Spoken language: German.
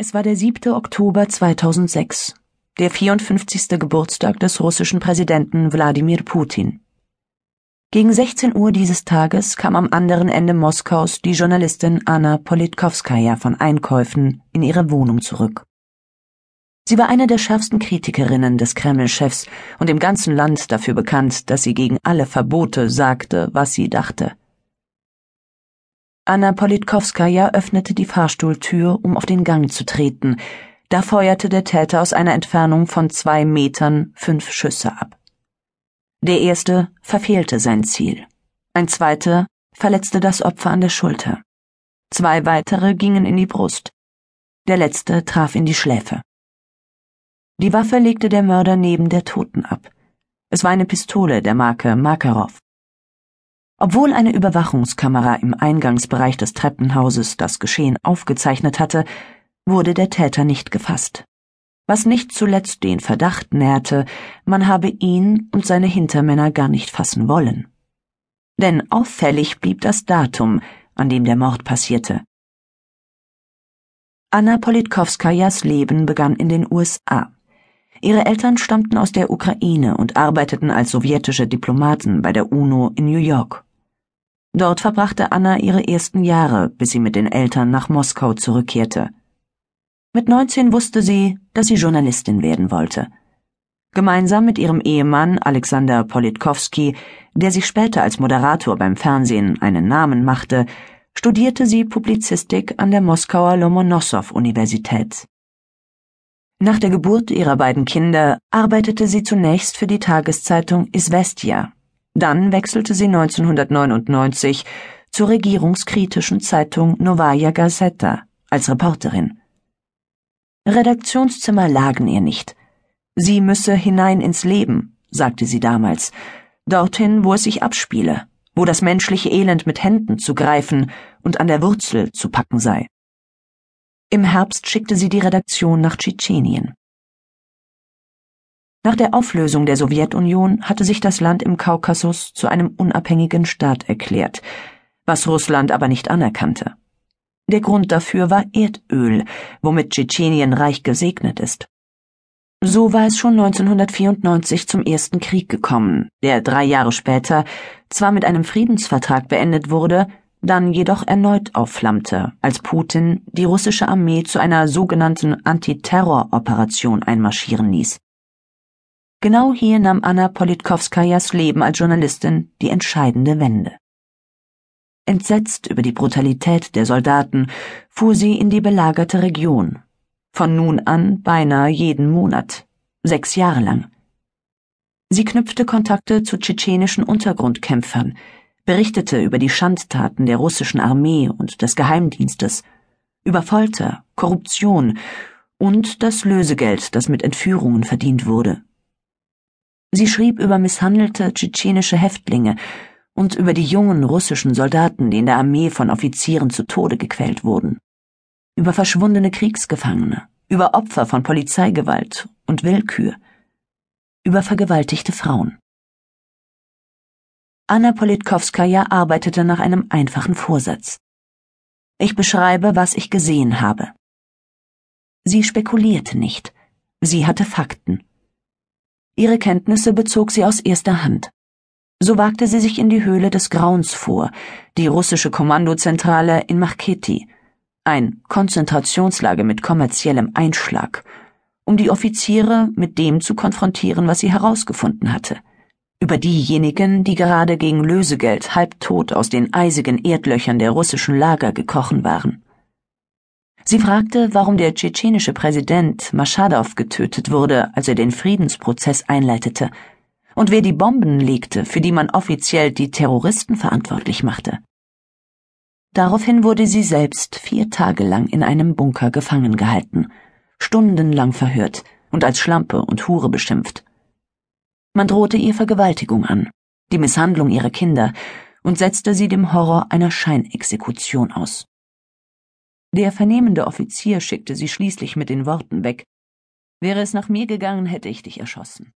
Es war der 7. Oktober 2006, der 54. Geburtstag des russischen Präsidenten Wladimir Putin. Gegen 16 Uhr dieses Tages kam am anderen Ende Moskaus die Journalistin Anna Politkovskaja von Einkäufen in ihre Wohnung zurück. Sie war eine der schärfsten Kritikerinnen des Kreml-Chefs und im ganzen Land dafür bekannt, dass sie gegen alle Verbote sagte, was sie dachte. Anna Politkovskaja öffnete die Fahrstuhltür, um auf den Gang zu treten. Da feuerte der Täter aus einer Entfernung von zwei Metern fünf Schüsse ab. Der erste verfehlte sein Ziel. Ein zweiter verletzte das Opfer an der Schulter. Zwei weitere gingen in die Brust. Der letzte traf in die Schläfe. Die Waffe legte der Mörder neben der Toten ab. Es war eine Pistole der Marke Makarov. Obwohl eine Überwachungskamera im Eingangsbereich des Treppenhauses das Geschehen aufgezeichnet hatte, wurde der Täter nicht gefasst. Was nicht zuletzt den Verdacht nährte, man habe ihn und seine Hintermänner gar nicht fassen wollen. Denn auffällig blieb das Datum, an dem der Mord passierte. Anna Politkovskajas Leben begann in den USA. Ihre Eltern stammten aus der Ukraine und arbeiteten als sowjetische Diplomaten bei der UNO in New York. Dort verbrachte Anna ihre ersten Jahre, bis sie mit den Eltern nach Moskau zurückkehrte. Mit 19 wusste sie, dass sie Journalistin werden wollte. Gemeinsam mit ihrem Ehemann Alexander Politkovsky, der sich später als Moderator beim Fernsehen einen Namen machte, studierte sie Publizistik an der Moskauer Lomonossow-Universität. Nach der Geburt ihrer beiden Kinder arbeitete sie zunächst für die Tageszeitung Isvestia dann wechselte sie 1999 zur regierungskritischen Zeitung Novaya Gazeta als Reporterin. Redaktionszimmer lagen ihr nicht. Sie müsse hinein ins Leben, sagte sie damals, dorthin, wo es sich abspiele, wo das menschliche Elend mit Händen zu greifen und an der Wurzel zu packen sei. Im Herbst schickte sie die Redaktion nach Tschetschenien. Nach der Auflösung der Sowjetunion hatte sich das Land im Kaukasus zu einem unabhängigen Staat erklärt, was Russland aber nicht anerkannte. Der Grund dafür war Erdöl, womit Tschetschenien reich gesegnet ist. So war es schon 1994 zum ersten Krieg gekommen, der drei Jahre später zwar mit einem Friedensvertrag beendet wurde, dann jedoch erneut aufflammte, als Putin die russische Armee zu einer sogenannten Antiterroroperation einmarschieren ließ. Genau hier nahm Anna Politkovskajas Leben als Journalistin die entscheidende Wende. Entsetzt über die Brutalität der Soldaten fuhr sie in die belagerte Region. Von nun an beinahe jeden Monat, sechs Jahre lang. Sie knüpfte Kontakte zu tschetschenischen Untergrundkämpfern, berichtete über die Schandtaten der russischen Armee und des Geheimdienstes, über Folter, Korruption und das Lösegeld, das mit Entführungen verdient wurde. Sie schrieb über misshandelte tschetschenische Häftlinge und über die jungen russischen Soldaten, die in der Armee von Offizieren zu Tode gequält wurden, über verschwundene Kriegsgefangene, über Opfer von Polizeigewalt und Willkür, über vergewaltigte Frauen. Anna Politkovskaja arbeitete nach einem einfachen Vorsatz. Ich beschreibe, was ich gesehen habe. Sie spekulierte nicht. Sie hatte Fakten. Ihre Kenntnisse bezog sie aus erster Hand. So wagte sie sich in die Höhle des Grauens vor, die russische Kommandozentrale in Marketi, ein Konzentrationslager mit kommerziellem Einschlag, um die Offiziere mit dem zu konfrontieren, was sie herausgefunden hatte. Über diejenigen, die gerade gegen Lösegeld halbtot aus den eisigen Erdlöchern der russischen Lager gekrochen waren. Sie fragte, warum der tschetschenische Präsident Maschadow getötet wurde, als er den Friedensprozess einleitete, und wer die Bomben legte, für die man offiziell die Terroristen verantwortlich machte. Daraufhin wurde sie selbst vier Tage lang in einem Bunker gefangen gehalten, stundenlang verhört und als Schlampe und Hure beschimpft. Man drohte ihr Vergewaltigung an, die Misshandlung ihrer Kinder und setzte sie dem Horror einer Scheinexekution aus. Der vernehmende Offizier schickte sie schließlich mit den Worten weg Wäre es nach mir gegangen, hätte ich dich erschossen.